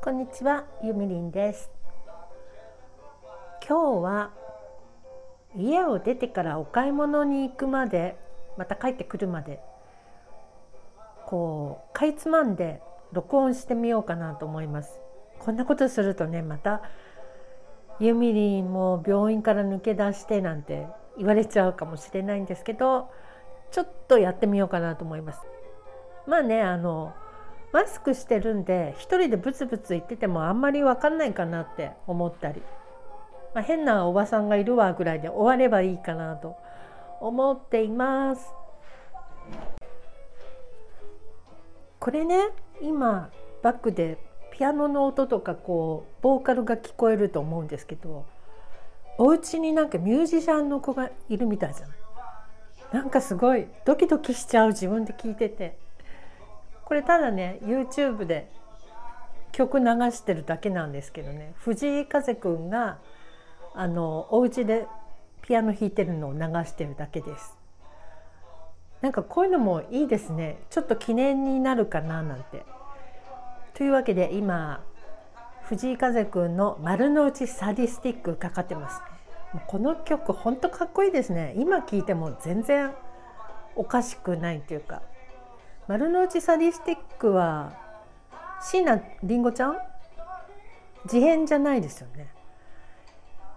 こんにちは、ゆみりんです。今日は家を出てからお買い物に行くまで、また帰ってくるまで、こうかいつまんで録音してみようかなと思います。こんなことするとね、またゆみりんも病院から抜け出してなんて言われちゃうかもしれないんですけど、ちょっとやってみようかなと思います。まあね、あのマスクしてるんで一人でブツブツ言っててもあんまり分かんないかなって思ったり、まあ、変なおばさんがいるわぐらいで終わればいいかなと思っています。これね今バックでピアノの音とかこうボーカルが聞こえると思うんですけどお家になんかミュージシャンの子がいるみたいじゃない？なんかすごいドキドキしちゃう自分で聞いてて。これただね YouTube で曲流してるだけなんですけどね。藤井風くんがあのお家でピアノ弾いてるのを流してるだけです。なんかこういうのもいいですね。ちょっと記念になるかななんて。というわけで今藤井風くんの「丸の内サディスティック」かかってます。ねこの曲ほんとかっこいいですね。今聴いても全然おかしくないっていうか。丸の内サディスティックは椎名林檎ちゃん？事変じゃないですよね。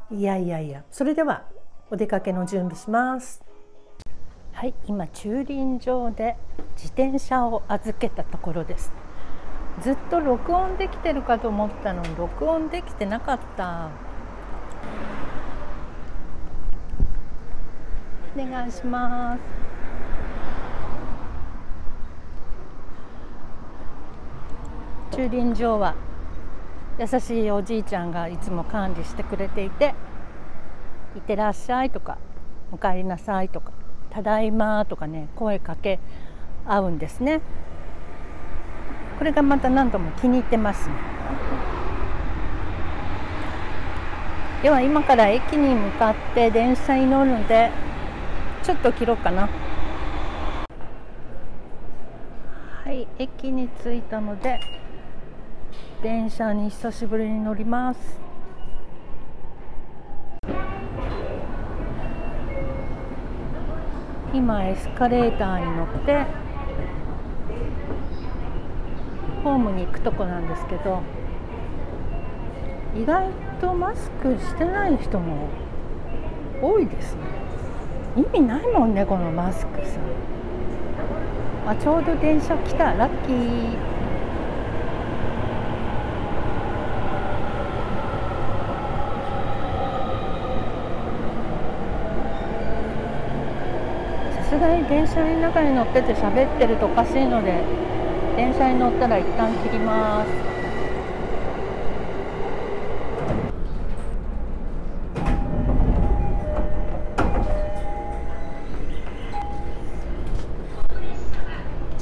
いやいやいやそれではお出かけの準備します。はい今駐輪場で自転車を預けたところです。ずっと録音できてるかと思ったのに録音できてなかった。お願いします。駐輪場は優しいおじいちゃんがいつも管理してくれていて「いってらっしゃい」とか「おかえりなさい」とか「ただいま」とかね声かけ合うんですね。これがまた何度も気に入ってますね。では今から駅に向かって電車に乗るのでちょっと切ろうかな。はい駅に着いたので電車に久しぶりに乗ります。今エスカレーターに乗ってホームに行くとこなんですけど意外とマスクしてない人も多いですね。意味ないもんねこのマスクさあちょうど電車来た。ラッキー。さすがに電車の中に乗ってて喋ってるとおかしいので電車に乗ったら一旦切ります。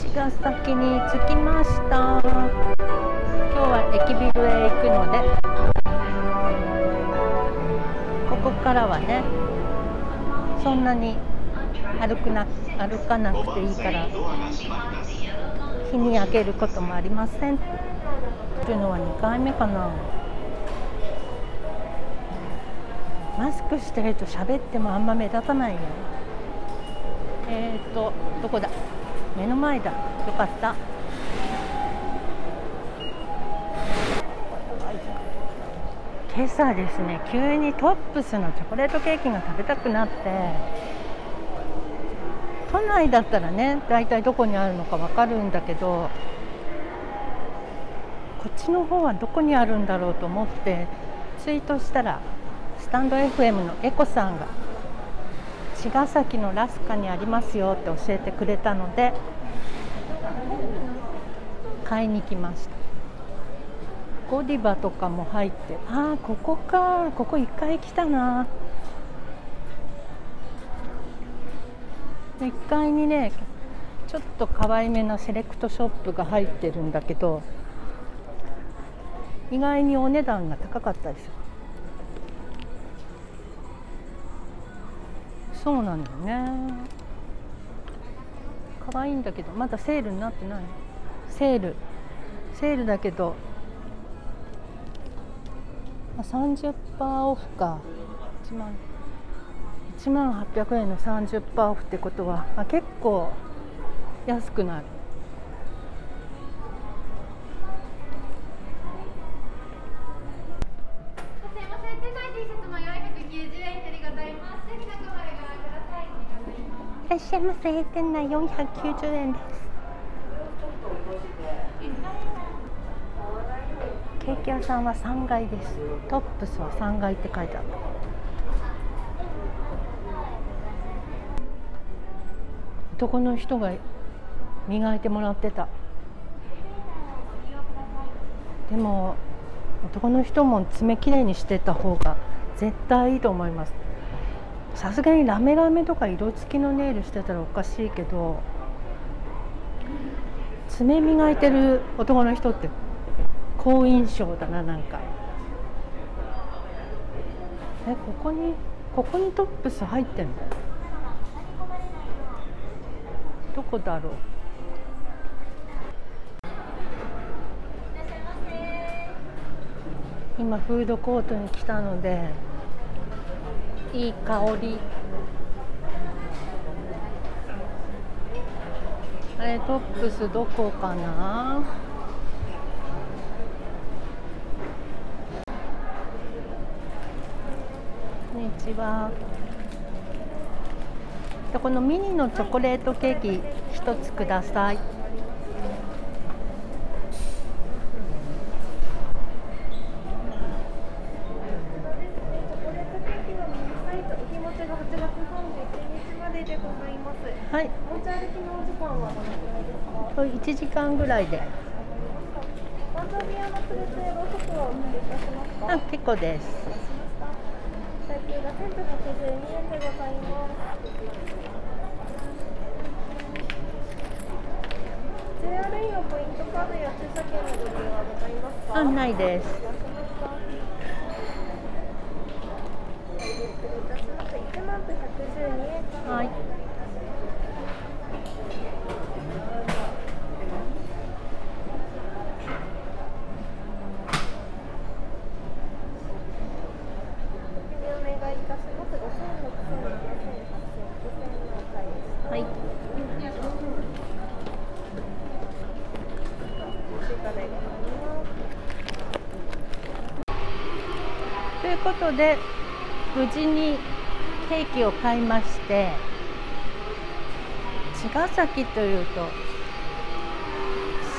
茅ヶ崎に着きました。今日は駅ビルへ行くのでここからはねそんなに歩くな歩かなくていいから日に焼けることもありません。というのは2回目かな。マスクしてると喋ってもあんま目立たないよ。えっ、とどこだ？目の前だ。よかった。今朝ですね急にトップスのチョコレートケーキが食べたくなって都内だったらね大体どこにあるのか分かるんだけどこっちの方はどこにあるんだろうと思ってツイートしたらスタンド FM のエコさんが茅ヶ崎のラスカにありますよって教えてくれたので買いに来ました。ゴディバとかも入ってああここかここ1回来たな1階にねちょっと可愛めなセレクトショップが入ってるんだけど意外にお値段が高かったですよ。そうなんだよね。可愛いんだけどまだセールになってない。セール。セールだけど30%オフか。1万。1万800円の30%オフってことはあ結構安くなる。い、らっしゃいませ店内490円ですケーキ屋さんは3階です。トップスは3階って書いてある男の人が磨いてもらってた。でも男の人も爪きれいにしてた方が絶対いいと思います。さすがにラメラメとか色付きのネイルしてたらおかしいけど爪磨いてる男の人って好印象だななんか。えここにここにトップス入ってんの？どこだろう？今フードコートに来たのでいい香り。あれトップスどこかな？こんにちはでこのミニのチョコレートケーキ一つくださいチョコレートケーキのミニサイズお日持ちが8月31日まででございます。はいお持ち歩きのお時間はどのくらいですか。1時間ぐらいでワンダービアのプレスやろうそくはお付けいたしますか？あ結構ですお待たせしました。最低が1182円でございます。あないです。はいお願いいたします。五千六千七千八千九千のお買いです。はい追加でございます。ということで無事にケーキを買いまして茅ヶ崎というと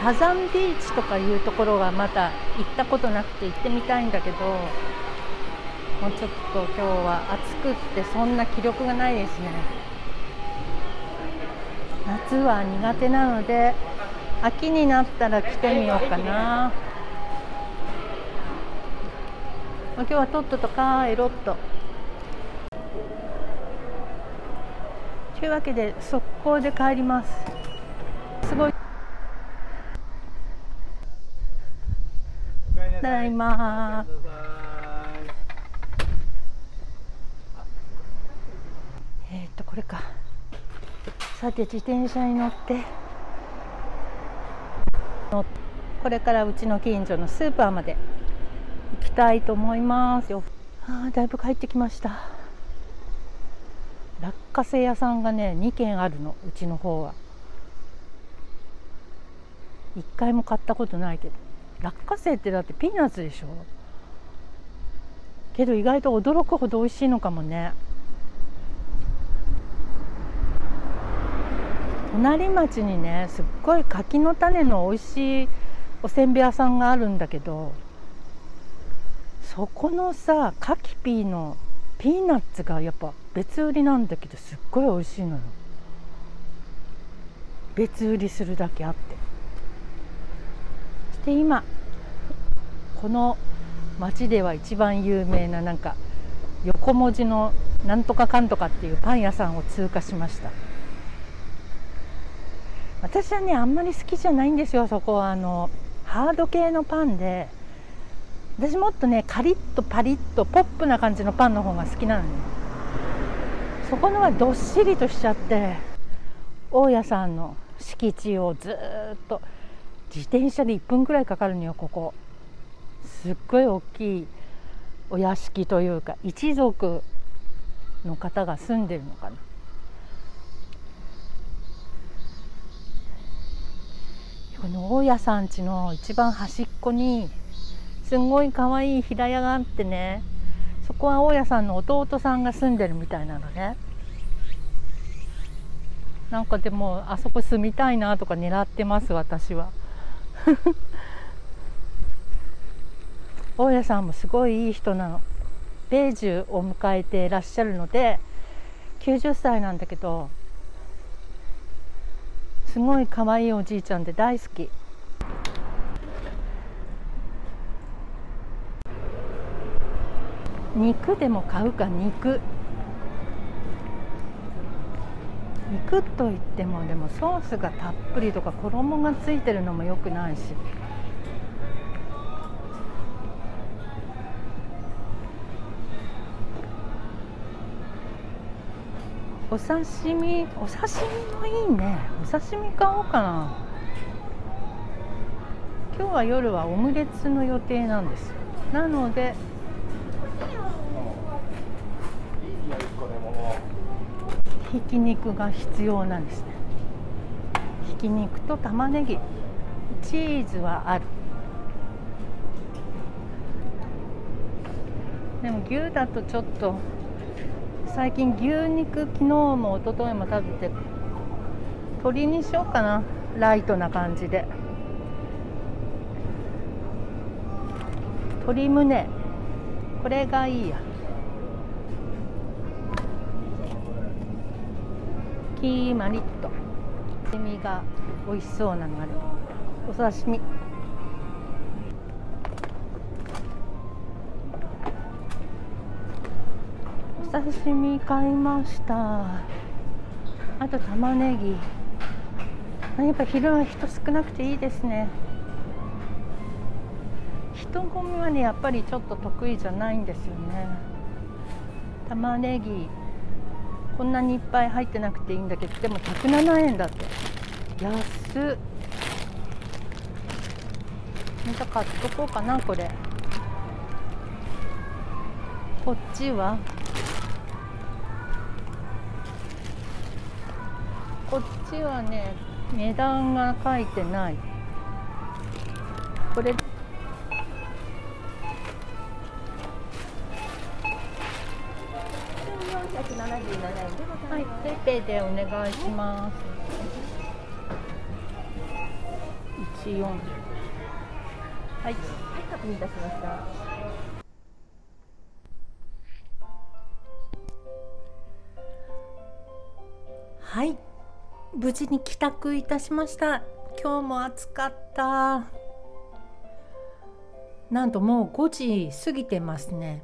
サザンビーチとかいうところはまだ行ったことなくて行ってみたいんだけどもうちょっと今日は暑くってそんな気力がないですね夏は苦手なので秋になったら来てみようかな。今日はとっとと帰ろっと。というわけで速攻で帰ります。すごい。ただいま。えーっとこれか。さて自転車に乗って。これからうちの近所のスーパーまで行きたいと思いますよ。あだいぶ帰ってきました。落花生屋さんがね2軒あるのうちの方は。1回も買ったことないけど落花生ってだってピーナッツでしょけど意外と驚くほど美味しいのかもね隣町にねすっごい柿の種の美味しいおせんべい屋さんがあるんだけどそこのさカキピーのピーナッツがやっぱ別売りなんだけどすっごい美味しいのよ。別売りするだけあって。そして今この町では一番有名ななんか横文字のなんとかかんとかっていうパン屋さんを通過しました。私はねあんまり好きじゃないんですよそこはあのハード系のパンで。私もっとねカリッとパリッとポップな感じのパンの方が好きなのねそこのはどっしりとしちゃって大家さんの敷地をずっと自転車で1分くらいかかるのよここ。すっごい大きいお屋敷というか一族の方が住んでるのかな。大家さん家の一番端っこにすんごい可愛い平屋があってねそこは大家さんの弟さんが住んでるみたいなのね。なんかでもあそこ住みたいなとか狙ってます私は。大家さんもすごいいい人なの。米寿を迎えていらっしゃるので90歳なんだけどすごい可愛いおじいちゃんで大好き。肉でも買うか肉。肉といってもでもソースがたっぷりとか衣がついてるのもよくないし。お刺身お刺身もいいね。お刺身買おうかな。今日は夜はオムレツの予定なんです。なのでひき肉が必要なんですね。ひき肉と玉ねぎ。チーズはある。でも牛だとちょっと最近牛肉昨日も一昨日も食べて鶏にしようかな。ライトな感じで。鶏胸。これがいいや。キーマリット。刺身が美味しそうなのあれお刺身。刺身買いました。あと玉ねぎ。やっぱ昼は人少なくていいですね。人混みはねやっぱりちょっと得意じゃないんですよね。玉ねぎこんなにいっぱい入ってなくていいんだけどでも107円だって。安っ。また買っとこうかなこれ。こっちは？ちはね値段が書いてないこれはい、ペイペイでお願いします。一四。はい。はい、確認いたしました。はい、無事に帰宅いたしました。今日も暑かった。なんともう5時過ぎてますね。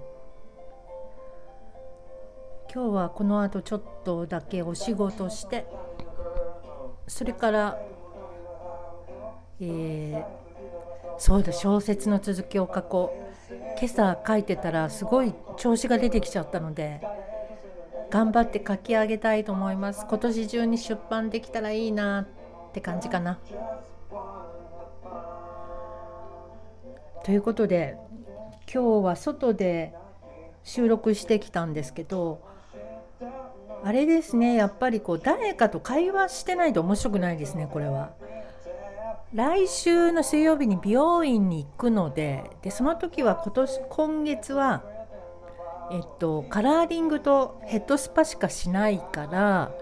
今日はこの後ちょっとだけお仕事して、それから、えーそうだ小説の続きを書こう。今朝書いてたらすごい調子が出てきちゃったので。頑張って書き上げたいと思います。今年中に出版できたらいいなって感じかな。ということで今日は外で収録してきたんですけどあれですねやっぱりこう誰かと会話してないと面白くないですねこれは。来週の水曜日に美容院に行くのででその時は今年今月はえっと、カラーリングとヘッドスパしかしないから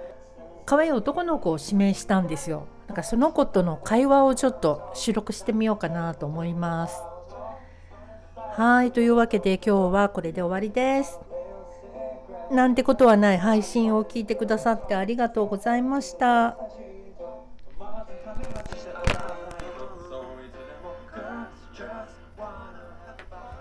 可愛い男の子を指名したんですよ。だからその子との会話をちょっと収録してみようかなと思います。はいというわけで今日はこれで終わりです。なんてことはない配信を聞いてくださってありがとうございました。